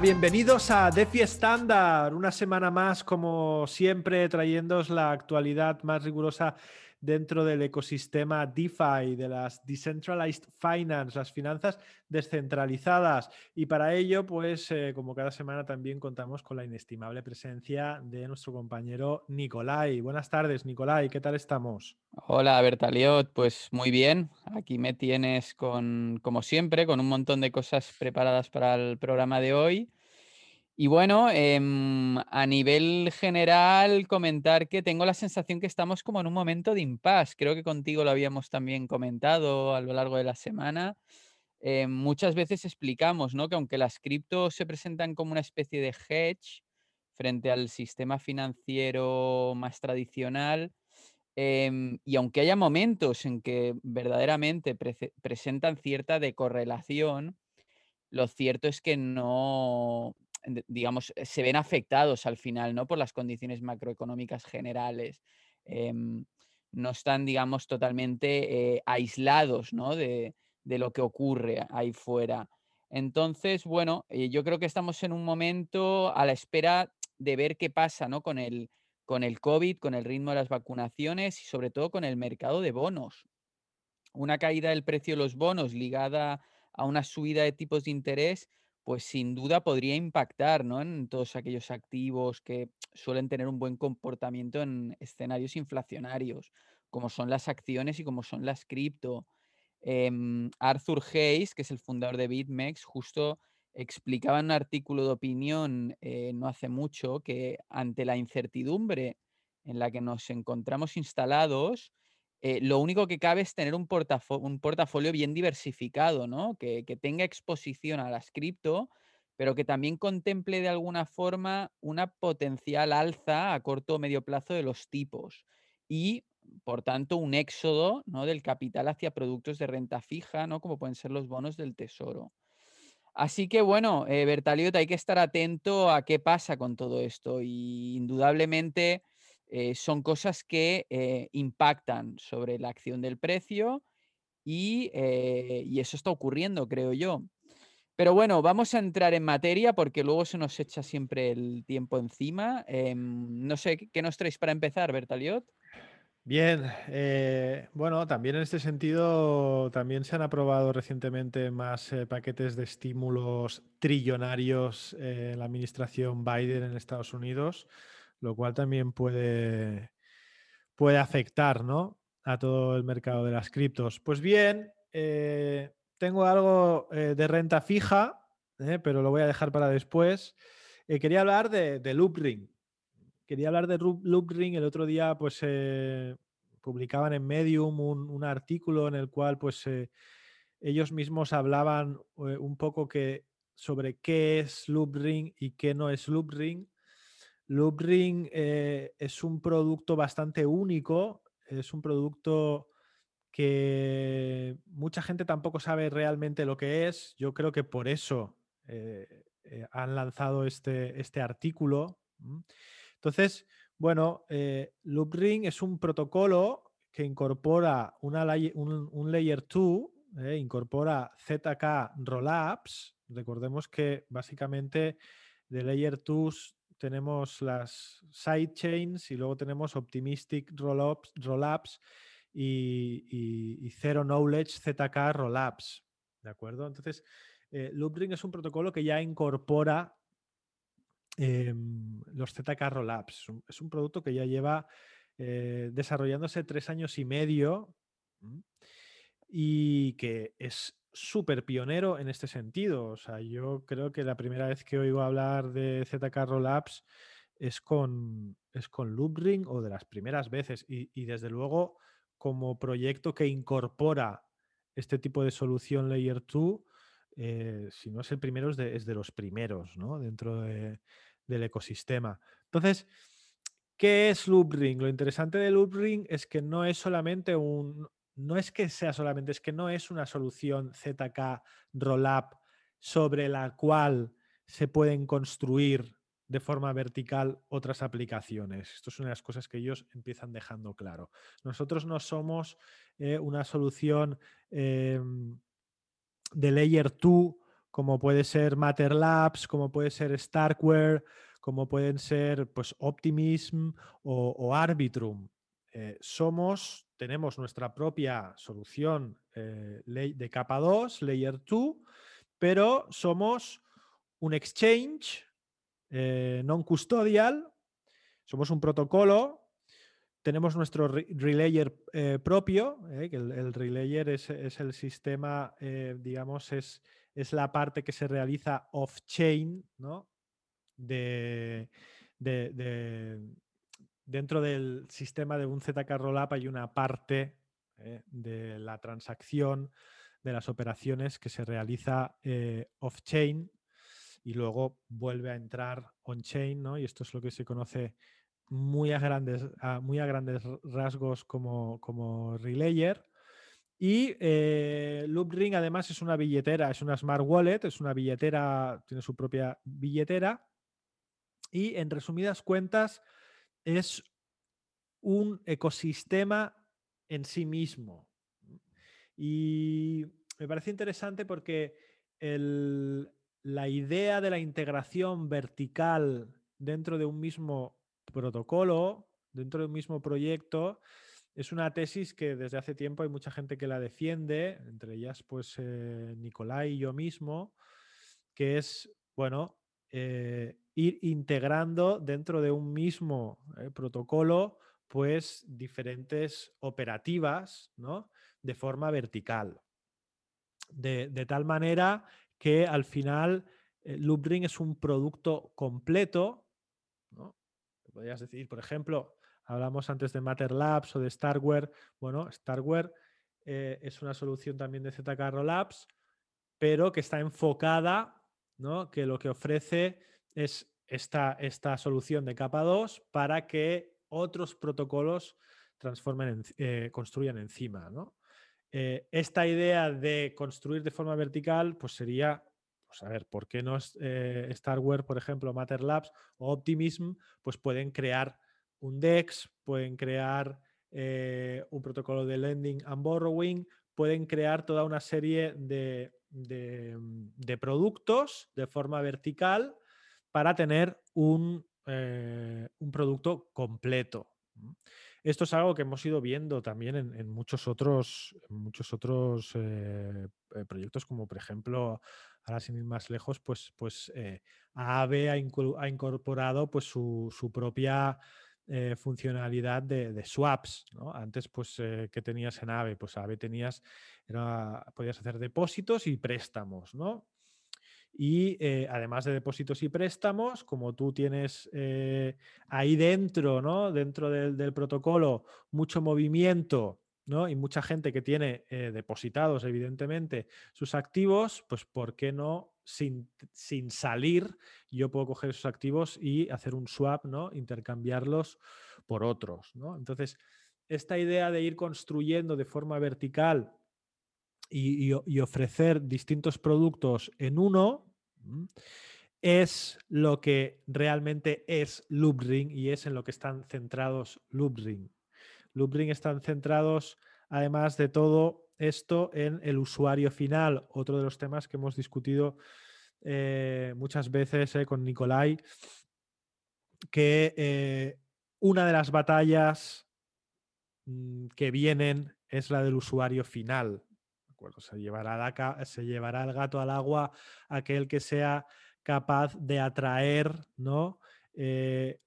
Bienvenidos a DeFi Standard, una semana más, como siempre, trayéndoos la actualidad más rigurosa dentro del ecosistema DeFi, de las Decentralized Finance, las finanzas descentralizadas. Y para ello, pues, eh, como cada semana, también contamos con la inestimable presencia de nuestro compañero Nicolai. Buenas tardes, Nicolai, ¿qué tal estamos? Hola, Bertaliot, pues muy bien. Aquí me tienes con, como siempre, con un montón de cosas preparadas para el programa de hoy. Y bueno, em, a nivel general, comentar que tengo la sensación que estamos como en un momento de impasse. Creo que contigo lo habíamos también comentado a lo largo de la semana. Eh, muchas veces explicamos ¿no? que aunque las criptos se presentan como una especie de hedge frente al sistema financiero más tradicional, em, y aunque haya momentos en que verdaderamente presentan cierta decorrelación, lo cierto es que no, digamos, eh, se ven afectados al final, ¿no? Por las condiciones macroeconómicas generales. Em, no están, digamos, totalmente eh, aislados, ¿no? De, lo que ocurre ahí fuera. Entonces, bueno, eh, yo creo que estamos en un momento a la espera de ver qué pasa, ¿no? Con el, con el COVID, con el ritmo de las vacunaciones y sobre todo con el mercado de bonos. Una caída del precio de los bonos ligada a una subida de tipos de interés pues sin duda podría impactar, ¿no? En todos aquellos activos que suelen tener un buen comportamiento en escenarios inflacionarios, como son las acciones y como son las cripto. Em, Arthur Hayes, que es el fundador de BitMEX, justo explicaba en un artículo de opinión eh, no hace mucho que ante la incertidumbre en la que nos encontramos instalados, eh, lo único que cabe es tener un, portafolio bien diversificado, ¿no? Que, tenga exposición a las cripto, pero que también contemple de alguna forma una potencial alza a corto o medio plazo de los tipos y, por tanto, un éxodo ¿no? del capital hacia productos de renta fija, ¿no? como pueden ser los bonos del tesoro. Así que bueno, eh, Bertaliot, hay que estar atento a qué pasa con todo esto y indudablemente eh, son cosas que eh, impactan sobre la acción del precio eh, y, eso está ocurriendo, creo yo. Pero bueno, vamos a entrar en materia porque luego se nos echa siempre el tiempo encima. Em, no sé, ¿qué nos traéis para empezar, Bertaliot? Bien, bueno, también en este sentido, también se han aprobado recientemente más paquetes de estímulos trillonarios en la administración Biden en Estados Unidos lo cual también puede, puede afectar ¿no? a todo el mercado de las criptos. Pues bien, eh, tengo algo eh, de renta fija, eh, pero lo voy a dejar para después. quería hablar de, de Loopring. Quería hablar de Loopring. El otro día, pues, publicaban en Medium un, un, artículo en el cual, pues, ellos mismos hablaban un poco que, sobre qué es Loopring y qué no es Loopring. Loopring eh, es un producto bastante único, es un producto que mucha gente tampoco sabe realmente lo que es. Yo creo que por eso eh, eh, han lanzado este, este artículo. Entonces, bueno, Loopring es un protocolo que incorpora una, un, un, Layer 2, incorpora ZK Rollups. Recordemos que básicamente de Layer 2 tenemos las sidechains y luego tenemos optimistic rollups, rollups y, zero knowledge ZK rollups. ¿De acuerdo? Entonces, eh, Loopring es un protocolo que ya incorpora em, los ZK rollups. Es un, producto que ya lleva eh, desarrollándose tres años y medio y que es súper pionero en este sentido. O sea, yo creo que la primera vez que oigo hablar de ZK Rollups es con, es con Loopring o de las primeras veces. Y, desde luego, como proyecto que incorpora este tipo de solución Layer 2, eh, si no es el primero, es de, los primeros ¿no? dentro del ecosistema. Entonces, ¿qué es Loopring? Lo interesante de Loopring es que no es solamente un, no es que sea solamente, es que no es una solución ZK Rollup sobre la cual se pueden construir de forma vertical otras aplicaciones. Esto es una de las cosas que ellos empiezan dejando claro. Nosotros no somos eh, una solución em, de layer 2 como puede ser Matter Labs, como puede ser Starkware, como pueden ser pues, Optimism o, Arbitrum. Eh, somos, tenemos nuestra propia solución eh, de capa 2, Layer 2, pero somos un exchange eh, non-custodial, somos un protocolo tenemos nuestro relayer propio, que el, relayer es, el sistema, digamos, es, es, la parte que se realiza off-chain, ¿no? De, dentro del sistema de un ZK Rollup hay una parte de la transacción, de las operaciones que se realiza off-chain y luego vuelve a entrar on-chain, ¿no? Y esto es lo que se conoce muy a grandes, muy a grandes rasgos como, como Relayer. Y eh, Loopring además es una billetera, es una smart wallet, es una billetera, tiene su propia billetera. Y en resumidas cuentas, es un ecosistema en sí mismo. Y me parece interesante porque la idea de la integración vertical dentro de un mismo protocolo dentro de un mismo proyecto es una tesis que desde hace tiempo hay mucha gente que la defiende, entre ellas pues eh, Nicolai y yo mismo, que es, bueno, eh, ir integrando dentro de un mismo eh, protocolo pues diferentes operativas, ¿no? De forma vertical. De, tal manera que al final Loopring es un producto completo, ¿no? Podrías decir, por ejemplo, hablamos antes de Matter Labs o de Starware. Bueno, Starware eh, es una solución también de ZK Rollups, pero que está enfocada, que lo que ofrece es esta, esta solución de capa 2 para que otros protocolos transformen eh, construyan encima. Eh, esta idea de construir de forma vertical, pues sería pues a ver, ¿por qué no eh, Starware, por ejemplo, Matter Labs o Optimism, pues pueden crear un DEX, pueden crear eh, un protocolo de lending and borrowing, pueden crear toda una serie de, productos de forma vertical para tener un, eh, un producto completo. Esto es algo que hemos ido viendo también en, muchos otros, muchos otros proyectos, como por ejemplo ahora sin ir más lejos, pues, pues eh, Aave ha, incorporado pues, su, propia eh, funcionalidad de, swaps. Antes, pues, eh, ¿qué tenías en Aave? Pues Aave tenías, podías hacer depósitos y préstamos, ¿no? Y además de depósitos y préstamos, como tú tienes ahí dentro, ¿no? Dentro del, del, protocolo, mucho movimiento y mucha gente que tiene eh, depositados, evidentemente, sus activos, pues ¿por qué no sin, sin, salir yo puedo coger esos activos y hacer un swap, ¿no? Intercambiarlos por otros, ¿no? Entonces, esta idea de ir construyendo de forma vertical y, ofrecer distintos productos en uno es lo que realmente es Loopring y es en lo que están centrados Loopring. Loopring están centrados, además de todo esto, en el usuario final, otro de los temas que hemos discutido eh, muchas veces eh, con Nicolai, que eh, una de las batallas mm, que vienen es la del usuario final. Se llevará, llevará el gato al agua aquel que sea capaz de atraer ¿no?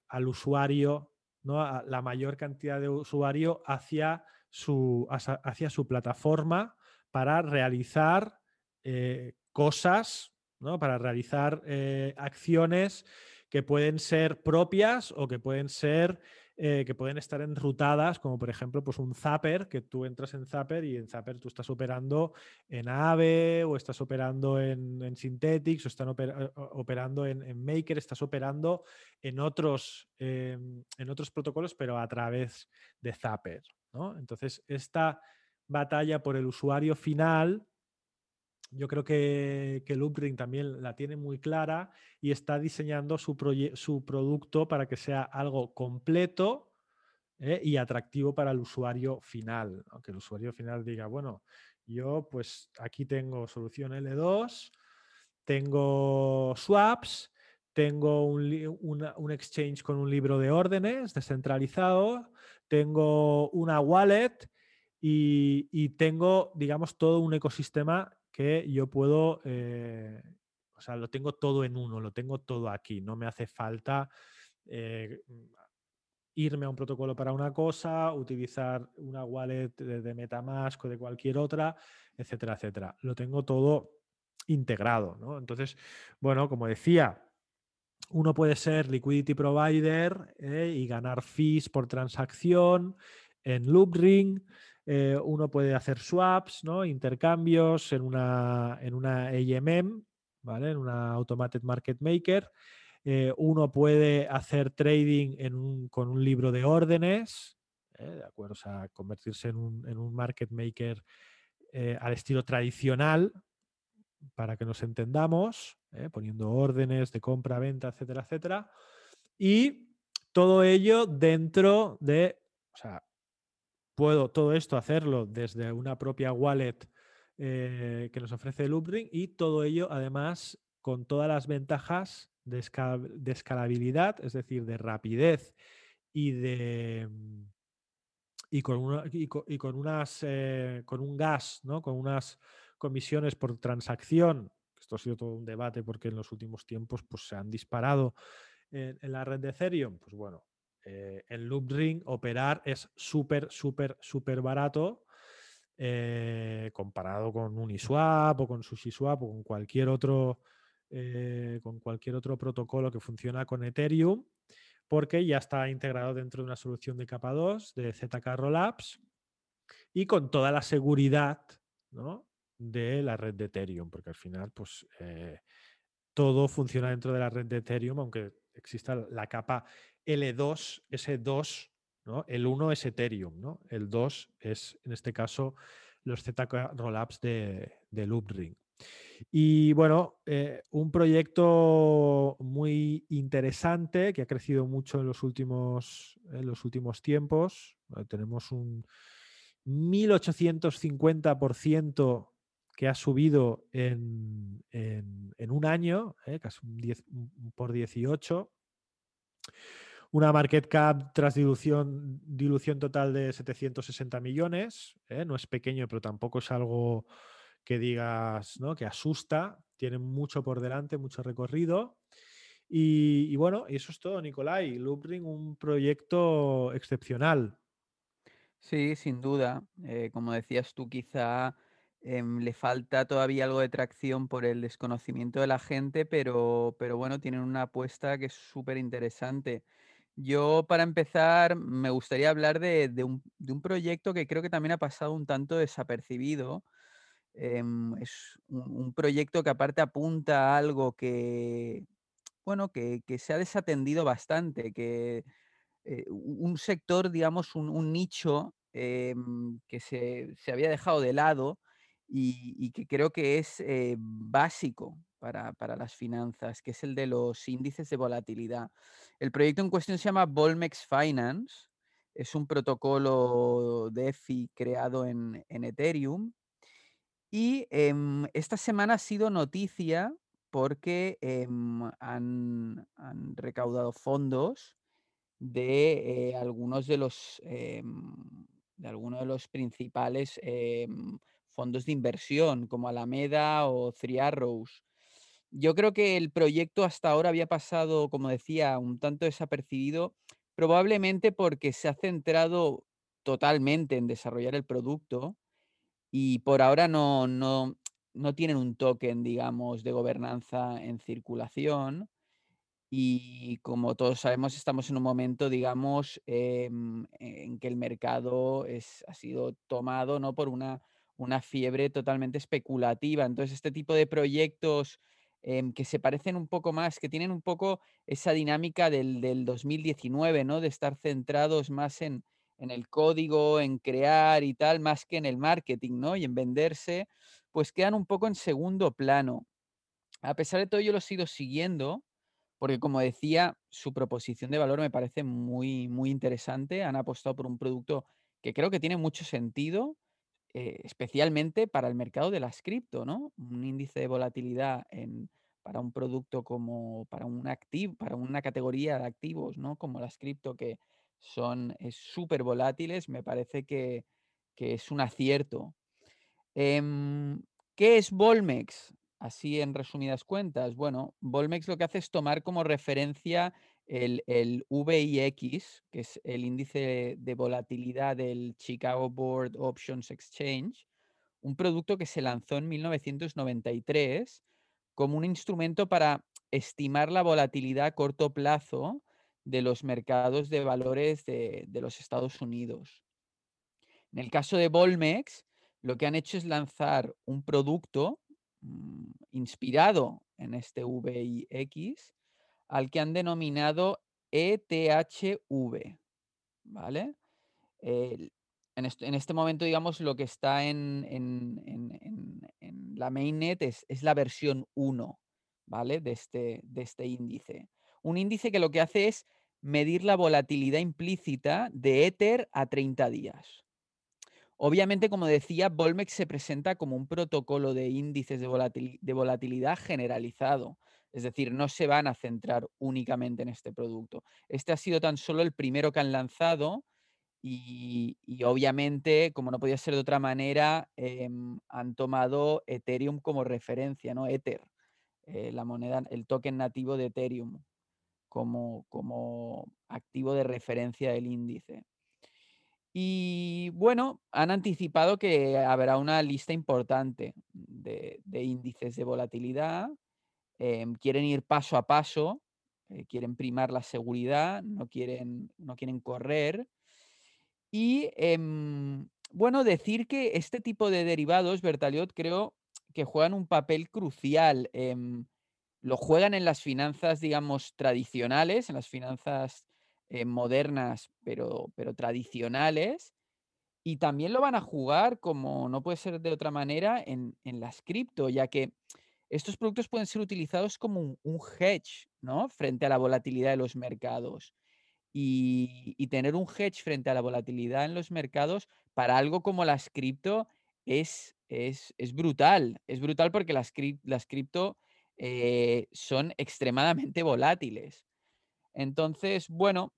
al usuario la mayor cantidad de usuario hacia su, hacia su plataforma para realizar eh, cosas, ¿no? para realizar eh, acciones que pueden ser propias o que pueden ser eh, que pueden estar enrutadas, como por ejemplo pues un Zapper, que tú entras en Zapper y en Zapper tú estás operando en AVE o estás operando en, en Synthetics o están operando en, Maker, estás operando en otros, em, en otros protocolos, pero a través de Zapper. Entonces, esta batalla por el usuario final yo creo que, que Loopring también la tiene muy clara y está diseñando su, su producto para que sea algo completo ¿eh? y atractivo para el usuario final. Que el usuario final diga, bueno, yo pues aquí tengo solución L2 tengo swaps, tengo un, exchange con un libro de órdenes descentralizado, tengo una wallet y, tengo, digamos, todo un ecosistema que yo puedo, eh, o sea, lo tengo todo en uno, lo tengo todo aquí, no me hace falta eh, irme a un protocolo para una cosa, utilizar una wallet de, Metamask o de cualquier otra, etcétera, etcétera. Lo tengo todo integrado, ¿no? Entonces, bueno, como decía, uno puede ser liquidity provider ¿eh? y ganar fees por transacción en Loopring. Eh, uno puede hacer swaps, ¿no? intercambios en una, en una AMM, ¿vale? en una Automated Market Maker. Eh, uno puede hacer trading con un libro de órdenes. ¿de acuerdo? O sea, convertirse en un, market maker al estilo tradicional, para que nos entendamos, poniendo órdenes de compra, venta, etcétera, etcétera. Y todo ello dentro de, o sea, puedo todo esto hacerlo desde una propia wallet que nos ofrece Loopring y todo ello además con todas las ventajas de, escalabilidad, es decir, de rapidez y de mm, y con, y con, unas eh, con un gas, ¿no? con unas comisiones por transacción. Esto ha sido todo un debate porque en los últimos tiempos pues, se han disparado en, la red de Ethereum. Pues bueno, eh, en Loopring operar es súper, súper, súper barato eh, comparado con Uniswap o con SushiSwap o con cualquier otro eh, con cualquier otro protocolo que funciona con Ethereum, porque ya está integrado dentro de una solución de capa 2 de ZK Rollups y con toda la seguridad de la red de Ethereum, porque al final, pues eh, todo funciona dentro de la red de Ethereum, aunque exista la capa L2, S2, ¿no? El 1 es Ethereum, ¿no? El 2 es, en este caso, los ZK Rollups de, de Loopring. Y bueno, eh, un proyecto muy interesante que ha crecido mucho en los últimos, en los últimos tiempos. Tenemos un 1850% que ha subido en, un año, eh, casi un 10 por 18. Una market cap tras dilución, dilución total de 760 millones. No es pequeño, pero tampoco es algo que digas, ¿no? Que asusta, tiene mucho por delante, mucho recorrido. Y, bueno, eso es todo, Nicolai. Loopring, un proyecto excepcional. Sí, sin duda. Eh, como decías tú, quizá em, le falta todavía algo de tracción por el desconocimiento de la gente, pero, pero bueno, tienen una apuesta que es súper interesante. Yo, para empezar, me gustaría hablar de, un, de, un, proyecto que creo que también ha pasado un tanto desapercibido, Em, es un, proyecto que aparte apunta a algo que, bueno, que, se ha desatendido bastante, que eh, un sector, digamos, un, nicho em, que se, había dejado de lado y, que creo que es eh, básico para, las finanzas, que es el de los índices de volatilidad. El proyecto en cuestión se llama Volmex Finance, es un protocolo DeFi creado en, en Ethereum y em, esta semana ha sido noticia porque em, han, recaudado fondos de eh, algunos de los em, de algunos de los principales fondos de inversión, como Alameda o Three Arrows. Yo creo que el proyecto hasta ahora había pasado, como decía, un tanto desapercibido, probablemente porque se ha centrado totalmente en desarrollar el producto y por ahora no, no, no tienen un token, digamos, de gobernanza en circulación. Y como todos sabemos, estamos en un momento, digamos, em, en que el mercado es, ha sido tomado ¿no? por una, una fiebre totalmente especulativa. Entonces, este tipo de proyectos em, que se parecen un poco más, que tienen un poco esa dinámica del, del 2019, ¿no? De estar centrados más en, en el código, en crear y tal, más que en el marketing, ¿no? Y en venderse, pues quedan un poco en segundo plano. A pesar de todo, yo lo sigo siguiendo, porque como decía, su proposición de valor me parece muy, muy interesante. Han apostado por un producto que creo que tiene mucho sentido. Eh, especialmente para el mercado de las cripto, ¿no? Un índice de volatilidad en, para un producto como para un activo, para una categoría de activos, ¿no? Como las cripto que son súper volátiles, me parece que, es un acierto. Em, ¿Qué es Volmex? Así en resumidas cuentas. Bueno, Volmex lo que hace es tomar como referencia el, el, VIX, que es el índice de volatilidad del Chicago Board Options Exchange, un producto que se lanzó en 1993 como un instrumento para estimar la volatilidad a corto plazo de los mercados de valores de, de los Estados Unidos. En el caso de Volmex, lo que han hecho es lanzar un producto mm, inspirado en este VIX al que han denominado ETHV, ¿vale? en, este, momento, digamos, lo que está en, la mainnet es, la versión 1, ¿vale? De este, de este índice. Un índice que lo que hace es medir la volatilidad implícita de Ether a 30 días. Obviamente, como decía, Volmex se presenta como un protocolo de índices de, volatilidad generalizado. Es decir, no se van a centrar únicamente en este producto. Este ha sido tan solo el primero que han lanzado y, obviamente, como no podía ser de otra manera, em, han tomado Ethereum como referencia, ¿no? Ether, eh, la moneda, el token nativo de Ethereum como, como activo de referencia del índice. Y bueno, han anticipado que habrá una lista importante de, índices de volatilidad. Em, quieren ir paso a paso, eh, quieren primar la seguridad, no quieren, no quieren correr. Y em, bueno, decir que este tipo de derivados, Bertaliot, creo que juegan un papel crucial. Em, lo juegan en las finanzas, digamos, tradicionales, en las finanzas eh, modernas, pero, pero tradicionales. Y también lo van a jugar, como no puede ser de otra manera, en, las cripto, ya que estos productos pueden ser utilizados como un, hedge, ¿no? Frente a la volatilidad de los mercados. Y, tener un hedge frente a la volatilidad en los mercados para algo como las cripto es, es, brutal. Es brutal porque las, las cripto eh, son extremadamente volátiles. Entonces, bueno,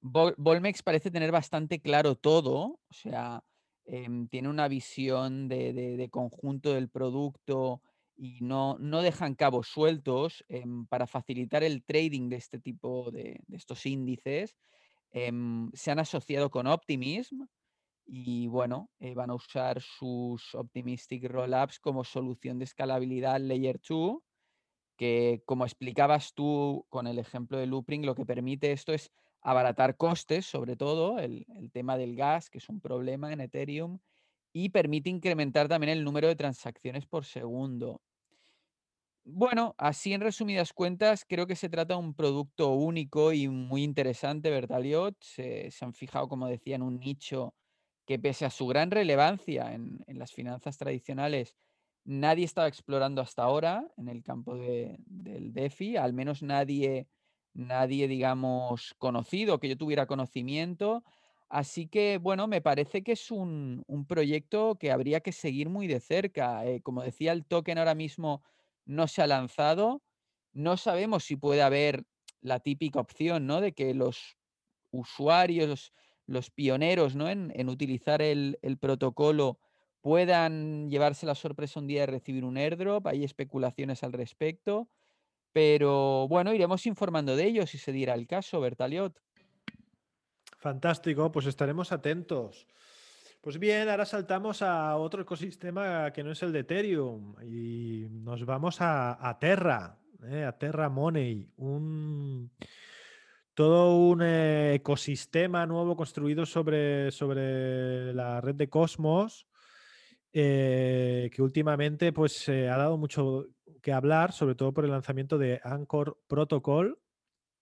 Volmex parece tener bastante claro todo, o sea, em, tiene una visión de, conjunto del producto y no, no dejan cabos sueltos em, para facilitar el trading de este tipo de, estos índices. Em, se han asociado con Optimism y bueno, eh, van a usar sus Optimistic Rollups como solución de escalabilidad Layer 2 que como explicabas tú con el ejemplo de Loopring, lo que permite esto es abaratar costes, sobre todo el, tema del gas, que es un problema en Ethereum, y permite incrementar también el número de transacciones por segundo. Bueno, así en resumidas cuentas, creo que se trata de un producto único y muy interesante, Bertaliot. Se, se han fijado, como decía, en un nicho que pese a su gran relevancia en, en las finanzas tradicionales, nadie estaba explorando hasta ahora en el campo del DeFi, al menos nadie, nadie, digamos, conocido, que yo tuviera conocimiento. Así que, bueno, me parece que es un, proyecto que habría que seguir muy de cerca. Eh, como decía, el token ahora mismo no se ha lanzado. No sabemos si puede haber la típica opción, ¿no? De que los usuarios, los, pioneros, ¿no? En, utilizar el, el protocolo puedan llevarse la sorpresa un día de recibir un airdrop, hay especulaciones al respecto, pero bueno, iremos informando de ello si se diera el caso, Bertaliot. Fantástico, pues estaremos atentos. Pues bien, ahora saltamos a otro ecosistema que no es el de Ethereum y nos vamos a, Terra, ¿eh? a Terra Money, un, todo un ecosistema nuevo construido sobre, sobre la red de Cosmos eh, que últimamente pues ha dado mucho que hablar, sobre todo por el lanzamiento de Anchor Protocol.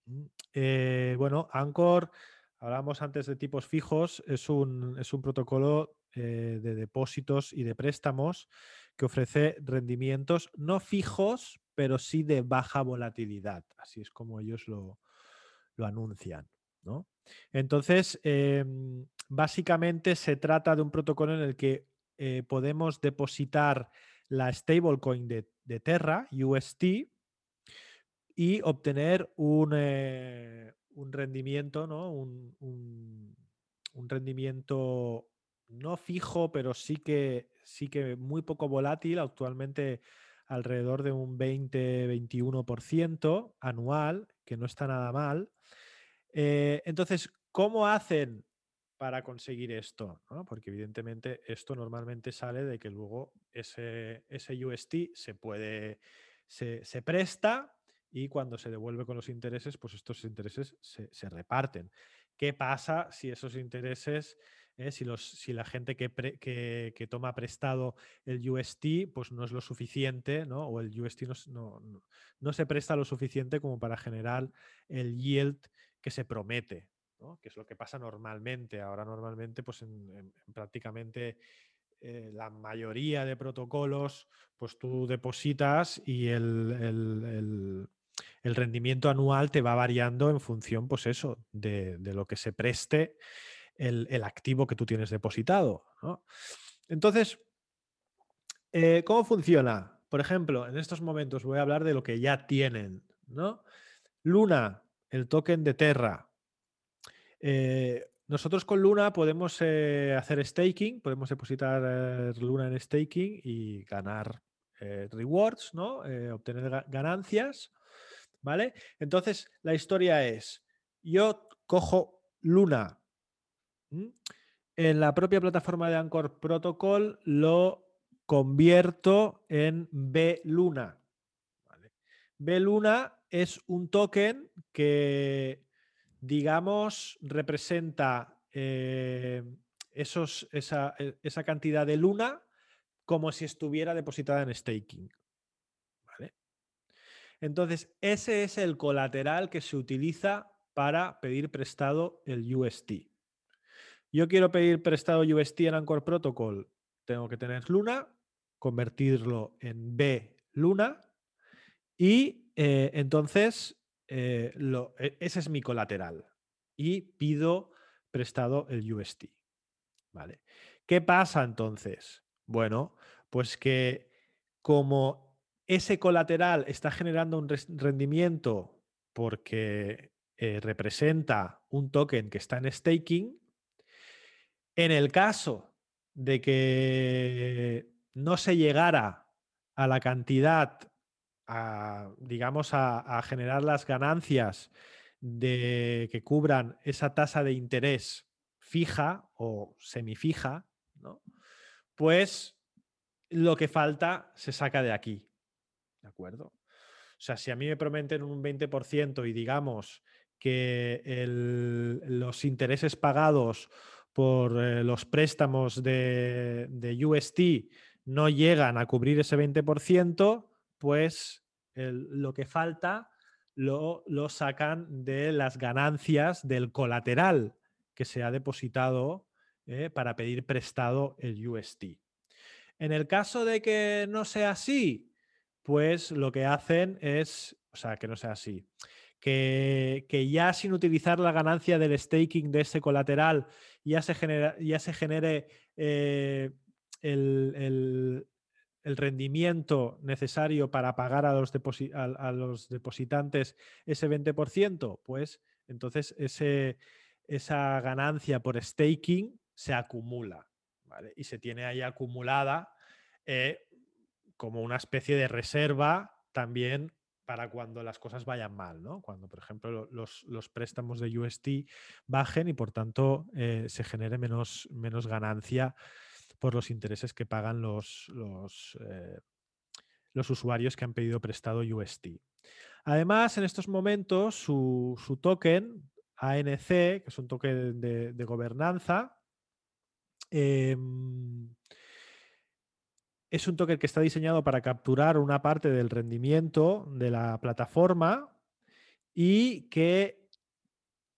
Mm, eh, bueno, Anchor, hablábamos antes de tipos fijos, es un, es un protocolo eh, de depósitos y de préstamos que ofrece rendimientos no fijos, pero sí de baja volatilidad. Así es como ellos lo, lo anuncian. ¿no? Entonces, em, básicamente se trata de un protocolo en el que eh, podemos depositar la stablecoin de, de Terra, UST, y obtener un, eh, un rendimiento, ¿no? Un, un, rendimiento no fijo, pero sí que, sí que muy poco volátil, actualmente alrededor de un 20-21% anual, que no está nada mal. Eh, entonces, ¿cómo hacen para conseguir esto? ¿no? Porque evidentemente esto normalmente sale de que luego ese, ese UST se puede, se, se presta y cuando se devuelve con los intereses, pues estos intereses se, reparten. ¿Qué pasa si esos intereses, eh, si, los, si, la gente que, que, toma prestado el UST, pues no es lo suficiente, ¿no? o el UST no, no, no, se presta lo suficiente como para generar el yield que se promete, ¿no? que es lo que pasa normalmente. Ahora normalmente, pues en, en, en prácticamente eh, la mayoría de protocolos, pues tú depositas y el el rendimiento anual te va variando en función, pues eso, de, lo que se preste el, activo que tú tienes depositado. ¿no? Entonces, eh, ¿cómo funciona? Por ejemplo, en estos momentos voy a hablar de lo que ya tienen. ¿no? Luna, el token de Terra. Eh, nosotros con Luna podemos eh, hacer staking, podemos depositar Luna en staking y ganar rewards, ¿no? obtener ganancias. ¿Vale? Entonces, la historia es, yo cojo Luna en la propia plataforma de Anchor Protocol, lo convierto en B Luna. B Luna es un token que, digamos, representa eh, esos, esa, e, esa cantidad de Luna como si estuviera depositada en staking. Entonces, ese es el colateral que se utiliza para pedir prestado el UST. Yo quiero pedir prestado UST en Anchor Protocol. Tengo que tener Luna, convertirlo en B Luna y eh, entonces eh, e, ese es mi colateral y pido prestado el UST. ¿Vale? ¿Qué pasa entonces? Bueno, pues que como ese colateral está generando un rendimiento porque eh, representa un token que está en staking, en el caso de que no se llegara a la cantidad, a, digamos, a, generar las ganancias de que cubran esa tasa de interés fija o semifija, ¿no? pues lo que falta se saca de aquí. ¿De acuerdo? O sea, si a mí me prometen un 20% y digamos que el, los intereses pagados por eh, los préstamos de, de, UST no llegan a cubrir ese 20%, pues lo que falta lo, lo, sacan de las ganancias del colateral que se ha depositado eh, para pedir prestado el UST. En el caso de que no sea así, pues lo que hacen es, o sea, que no sea así, que, que, ya sin utilizar la ganancia del staking de ese colateral ya se, genera, ya se genere eh, el, el, rendimiento necesario para pagar a los, a los depositantes ese 20%, pues entonces ese, esa ganancia por staking se acumula ¿vale? y se tiene ahí acumulada eh, como una especie de reserva también para cuando las cosas vayan mal, ¿no? Cuando, por ejemplo, los, los préstamos de UST bajen y por tanto eh, se genere menos, menos ganancia por los intereses que pagan los, los, eh, los usuarios que han pedido prestado UST. Además, en estos momentos, su, su token, ANC, que es un token de, de gobernanza, eh, es un token que está diseñado para capturar una parte del rendimiento de la plataforma y que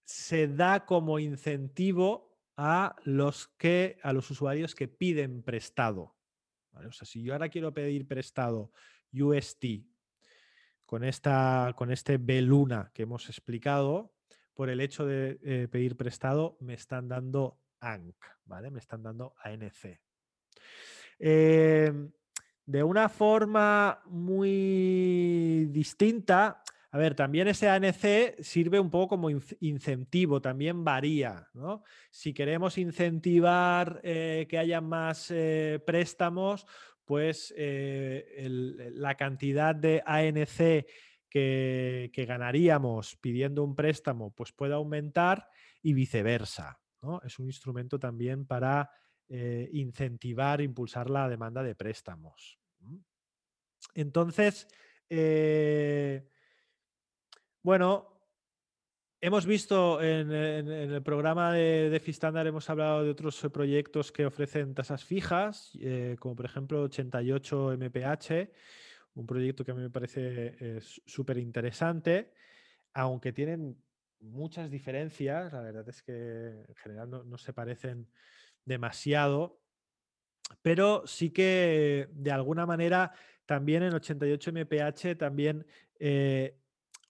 se da como incentivo a los que a los usuarios que piden prestado. O sea, si yo ahora quiero pedir prestado UST con, esta, con este B Luna que hemos explicado, por el hecho de eh, pedir prestado me están dando ANC, ¿vale? Me están dando ANC. Em, de una forma muy distinta, a ver, también ese ANC sirve un poco como incentivo, también varía, ¿no? Si queremos incentivar eh, que haya más eh, préstamos, pues eh, la cantidad de ANC que, ganaríamos pidiendo un préstamo, pues puede aumentar y viceversa. Es un instrumento también para eh, incentivar, impulsar la demanda de préstamos. Entonces, eh, bueno, hemos visto en, el programa de DeFi Standard, hemos hablado de otros proyectos que ofrecen tasas fijas, eh, como por ejemplo 88 MPH, un proyecto que a mí me parece súper interesante, aunque tienen muchas diferencias, la verdad es que en general no se parecen demasiado, pero sí que de alguna manera también en 88 mph también eh,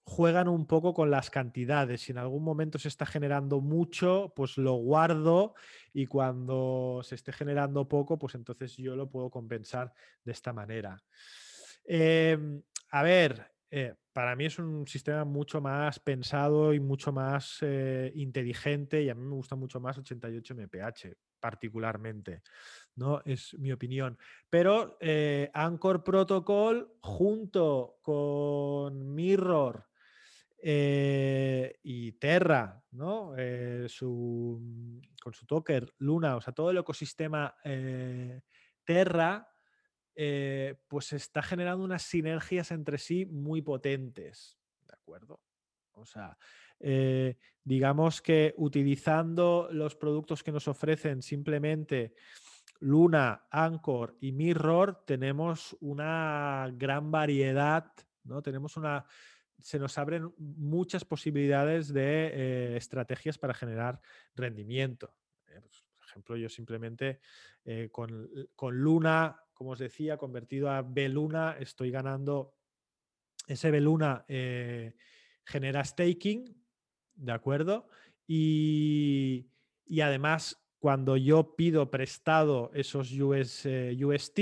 juegan un poco con las cantidades. Si en algún momento se está generando mucho, pues lo guardo y cuando se esté generando poco, pues entonces yo lo puedo compensar de esta manera. Em, a ver, eh, para mí es un sistema mucho más pensado y mucho más eh, inteligente y a mí me gusta mucho más 88 mph particularmente, ¿no? Es mi opinión. Pero eh, Anchor Protocol junto con Mirror eh, y Terra, ¿no? Eh, con su toker Luna, o sea, todo el ecosistema Terra, pues está generando unas sinergias entre sí muy potentes, ¿de acuerdo? O sea, digamos que utilizando los productos que nos ofrecen simplemente Luna, Anchor y Mirror, tenemos una gran variedad, ¿no? Tenemos una. Se nos abren muchas posibilidades de eh, estrategias para generar rendimiento. Eh, pues, por ejemplo, yo simplemente con, con Luna, como os decía, convertido a B Luna, estoy ganando ese B Luna genera staking, ¿de acuerdo? Y, además, cuando yo pido prestado esos US, UST,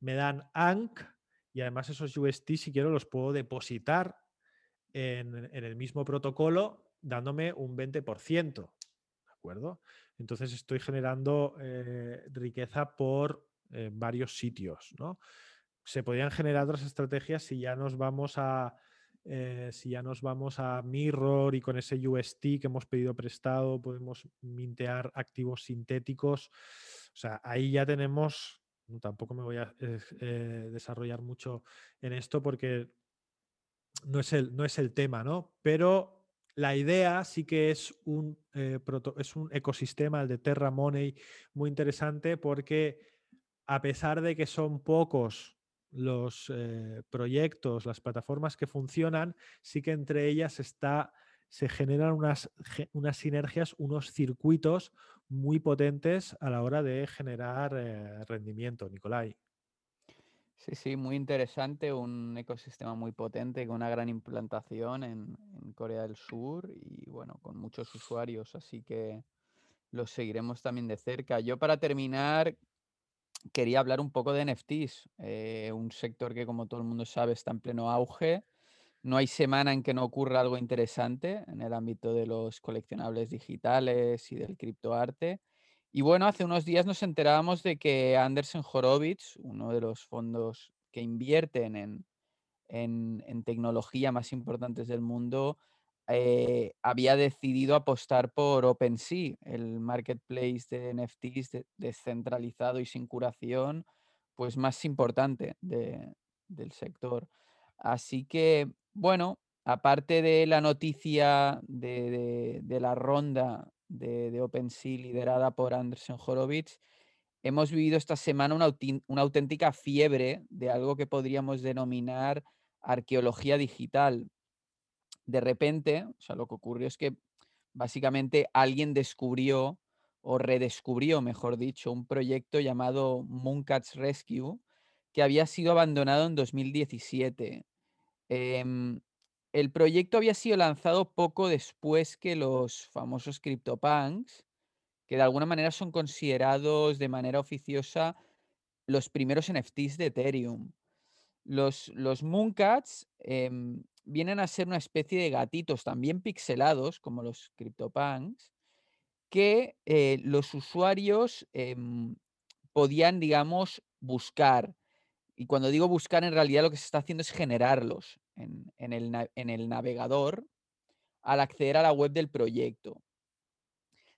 me dan ANC y además esos UST, si quiero, los puedo depositar en, el mismo protocolo dándome un 20%, ¿de acuerdo? Entonces estoy generando eh, riqueza por eh, varios sitios, ¿no? Se podrían generar otras estrategias si ya nos vamos a, eh, si ya nos vamos a Mirror y con ese UST que hemos pedido prestado podemos mintear activos sintéticos. O sea, ahí ya tenemos, tampoco me voy a eh, desarrollar mucho en esto porque no es, el, no es el tema, ¿no? Pero la idea sí que es un, eh, es un ecosistema, el de Terra Money, muy interesante porque a pesar de que son pocos los eh, proyectos, las plataformas que funcionan, sí que entre ellas está, se generan unas, sinergias, unos circuitos muy potentes a la hora de generar eh, rendimiento, Nicolai. Sí, sí, muy interesante, un ecosistema muy potente con una gran implantación en, en Corea del Sur y bueno, con muchos usuarios, así que los seguiremos también de cerca. Yo para terminar quería hablar un poco de NFTs, eh, un sector que como todo el mundo sabe está en pleno auge. No hay semana en que no ocurra algo interesante en el ámbito de los coleccionables digitales y del criptoarte. Y bueno, hace unos días nos enterábamos de que Andersen Horowitz, uno de los fondos que invierten en, en tecnología más importantes del mundo, eh, había decidido apostar por OpenSea, el marketplace de NFTs descentralizado y sin curación, pues más importante del sector. Así que, bueno, aparte de la noticia de, la ronda de, OpenSea liderada por Anderson Horowitz, hemos vivido esta semana una, una auténtica fiebre de algo que podríamos denominar arqueología digital de repente, o sea, lo que ocurrió es que básicamente alguien descubrió o redescubrió, mejor dicho, un proyecto llamado Mooncats Rescue que había sido abandonado en 2017. Em, el proyecto había sido lanzado poco después que los famosos CryptoPunks, que de alguna manera son considerados de manera oficiosa los primeros NFTs de Ethereum. Los, los Mooncats em, vienen a ser una especie de gatitos también pixelados, como los CryptoPunks, que eh, los usuarios em, podían, digamos, buscar. Y cuando digo buscar, en realidad lo que se está haciendo es generarlos en, el, en el navegador al acceder a la web del proyecto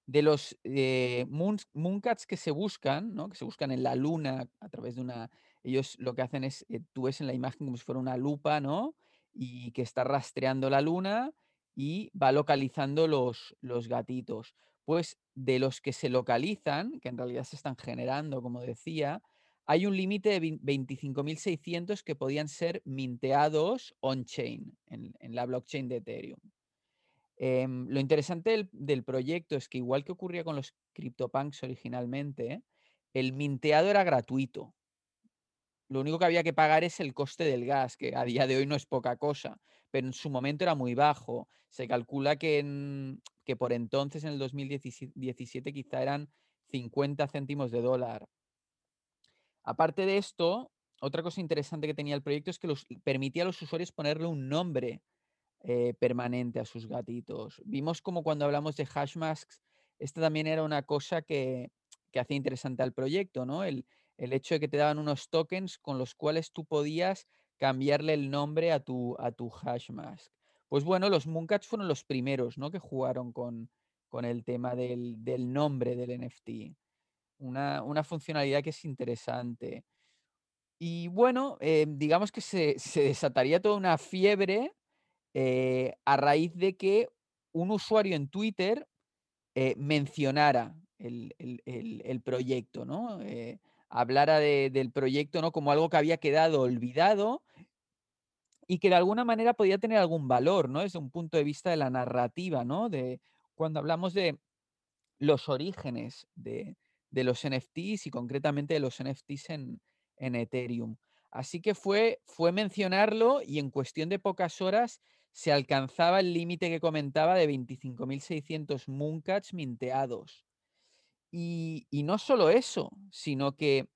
de los eh, mooncats que se buscan, ¿no? que se buscan en la luna a través de una... Ellos lo que hacen es, eh, tú ves en la imagen como si fuera una lupa, ¿no? Y que está rastreando la luna y va localizando los, los gatitos. Pues de los que se localizan, que en realidad se están generando, como decía, hay un límite de 25.600 que podían ser minteados on-chain, en, la blockchain de Ethereum. Em, lo interesante del, proyecto es que igual que ocurría con los CryptoPunks originalmente, el minteado era gratuito. Lo único que había que pagar es el coste del gas, que a día de hoy no es poca cosa, pero en su momento era muy bajo. Se calcula que, que por entonces, en el 2017, quizá eran 50 céntimos de dólar. Aparte de esto, otra cosa interesante que tenía el proyecto es que los, permitía a los usuarios ponerle un nombre eh, permanente a sus gatitos. Vimos como cuando hablamos de hashmasks, esta también era una cosa que, que hacía interesante al proyecto, ¿no? El, el, hecho de que te daban unos tokens con los cuales tú podías cambiarle el nombre a tu, a tu hashmask. Pues bueno, los Mooncats fueron los primeros, ¿no? Que jugaron con, con el tema del, del, nombre del NFT. Una, una, funcionalidad que es interesante. Y bueno, eh, digamos que se, se desataría toda una fiebre eh, a raíz de que un usuario en Twitter eh, mencionara el, proyecto, ¿no? Hablara del proyecto ¿no? como algo que había quedado olvidado y que de alguna manera podía tener algún valor, ¿no? Desde un punto de vista de la narrativa, ¿no? De cuando hablamos de los orígenes de, los NFTs y concretamente de los NFTs en, en Ethereum. Así que fue, fue mencionarlo y en cuestión de pocas horas se alcanzaba el límite que comentaba de 25.600 Mooncats minteados. Y, no solo eso, sino que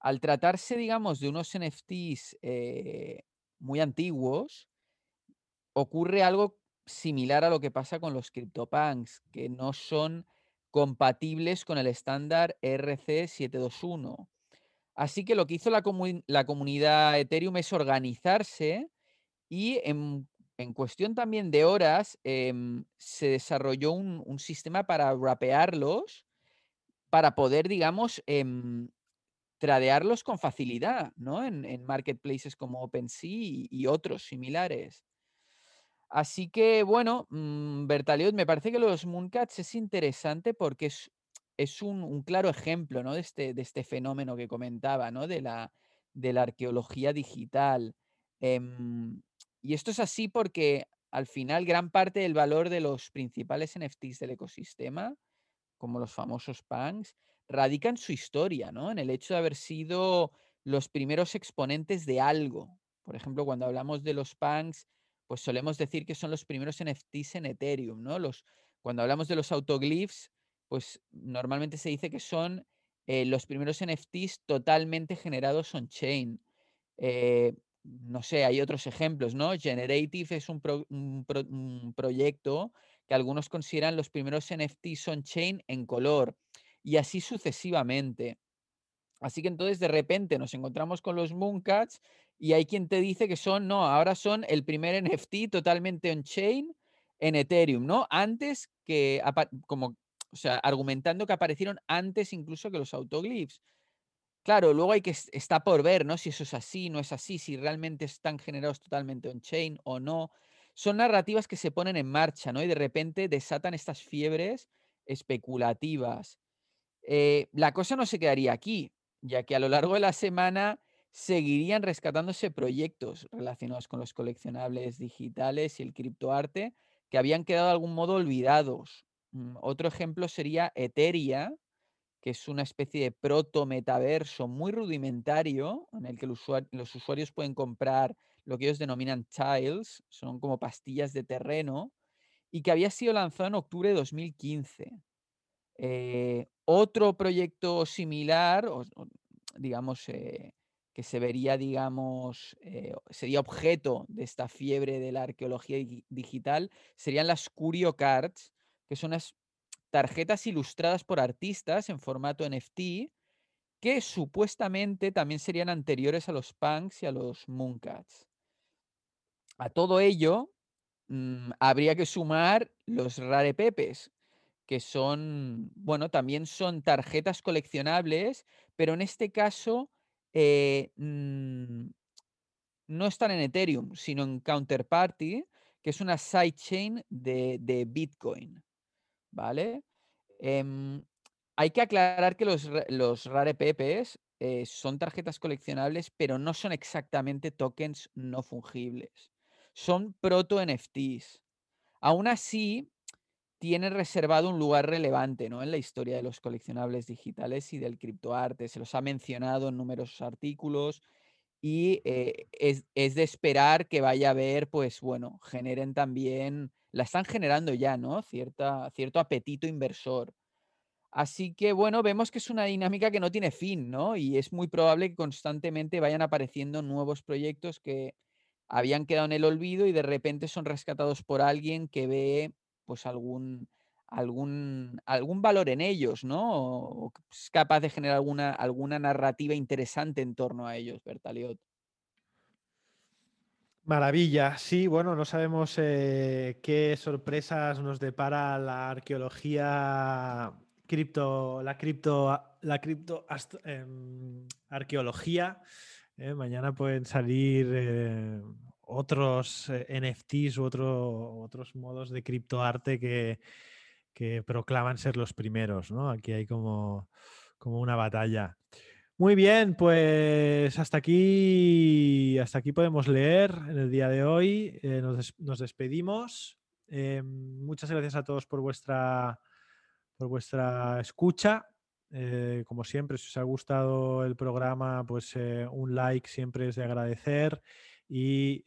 al tratarse, digamos, de unos NFTs eh, muy antiguos, ocurre algo similar a lo que pasa con los CryptoPunks, que no son compatibles con el estándar RC721. Así que lo que hizo la, comunidad Ethereum es organizarse y en cuestión también de horas, em, se desarrolló un, sistema para rapearlos, para poder, digamos, em, tradearlos con facilidad, ¿no? En, marketplaces como OpenSea y, otros similares. Así que, bueno, mmm, me parece que los Mooncats es interesante porque es, es un, claro ejemplo, ¿no? De este, de este fenómeno que comentaba, ¿no? De la, de la arqueología digital. Em, y esto es así porque al final gran parte del valor de los principales NFTs del ecosistema, como los famosos punks, radica en su historia, ¿no? En el hecho de haber sido los primeros exponentes de algo. Por ejemplo, cuando hablamos de los punks, pues solemos decir que son los primeros NFTs en Ethereum, ¿no? Los, cuando hablamos de los autoglyphs, pues normalmente se dice que son eh, los primeros NFTs totalmente generados on-chain. Eh, no sé, hay otros ejemplos, ¿no? Generative es un, proyecto que algunos consideran los primeros NFTs on-chain en color y así sucesivamente. Así que entonces de repente nos encontramos con los Mooncats y hay quien te dice que son, no, ahora son el primer NFT totalmente on-chain en Ethereum, ¿no? Antes que, como, o sea, argumentando que aparecieron antes incluso que los autoglyphs. Claro, luego hay que está por ver, ¿no? Si eso es así, no es así, si realmente están generados totalmente on-chain o no. Son narrativas que se ponen en marcha, ¿no? Y de repente desatan estas fiebres especulativas. Eh, la cosa no se quedaría aquí, ya que a lo largo de la semana seguirían rescatándose proyectos relacionados con los coleccionables digitales y el criptoarte que habían quedado de algún modo olvidados. Mm, otro ejemplo sería Etheria, que es una especie de proto-metaverso muy rudimentario, en el que los usuarios pueden comprar lo que ellos denominan tiles, son como pastillas de terreno, y que había sido lanzado en octubre de 2015. Eh, otro proyecto similar, digamos, eh, que se vería, digamos, eh, sería objeto de esta fiebre de la arqueología digital, serían las Curio Cards, que son unas tarjetas ilustradas por artistas en formato NFT, que supuestamente también serían anteriores a los punks y a los mooncats. A todo ello, mm, habría que sumar los rarepepes, que son, bueno, también son tarjetas coleccionables, pero en este caso eh, mm, no están en Ethereum, sino en Counterparty, que es una sidechain de, de Bitcoin. ¿Vale? Em, hay que aclarar que los, los rarepepes eh, son tarjetas coleccionables, pero no son exactamente tokens no fungibles. Son proto-NFTs. Aún así, tiene reservado un lugar relevante ¿no? en la historia de los coleccionables digitales y del criptoarte. Se los ha mencionado en numerosos artículos y eh, es, de esperar que vaya a haber, pues bueno, generen también, la están generando ya, ¿no? Cierta, cierto apetito inversor. Así que bueno, vemos que es una dinámica que no tiene fin, ¿no? Y es muy probable que constantemente vayan apareciendo nuevos proyectos que habían quedado en el olvido y de repente son rescatados por alguien que ve pues algún, algún, algún valor en ellos, ¿no? O, es capaz de generar alguna, alguna narrativa interesante en torno a ellos, Bertaliot. Maravilla, sí, bueno, no sabemos eh, qué sorpresas nos depara la arqueología cripto, la cripto, la cripto em, arqueología. Eh, mañana pueden salir eh, otros NFTs u otros modos de criptoarte que, que proclaman ser los primeros, ¿no? Aquí hay como, como una batalla. Muy bien, pues hasta aquí, hasta aquí podemos leer en el día de hoy. Eh, nos, despedimos. Eh, muchas gracias a todos por vuestra, por vuestra escucha. Eh, como siempre, si os ha gustado el programa, pues un like siempre es de agradecer y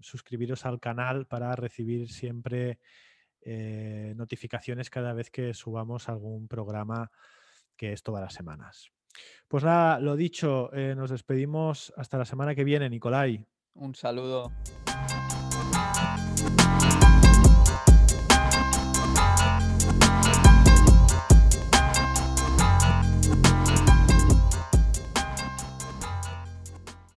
suscribiros al canal para recibir siempre eh, notificaciones cada vez que subamos algún programa que es todas las semanas. Pues nada, lo dicho, eh, nos despedimos hasta la semana que viene, Nicolai. Un saludo.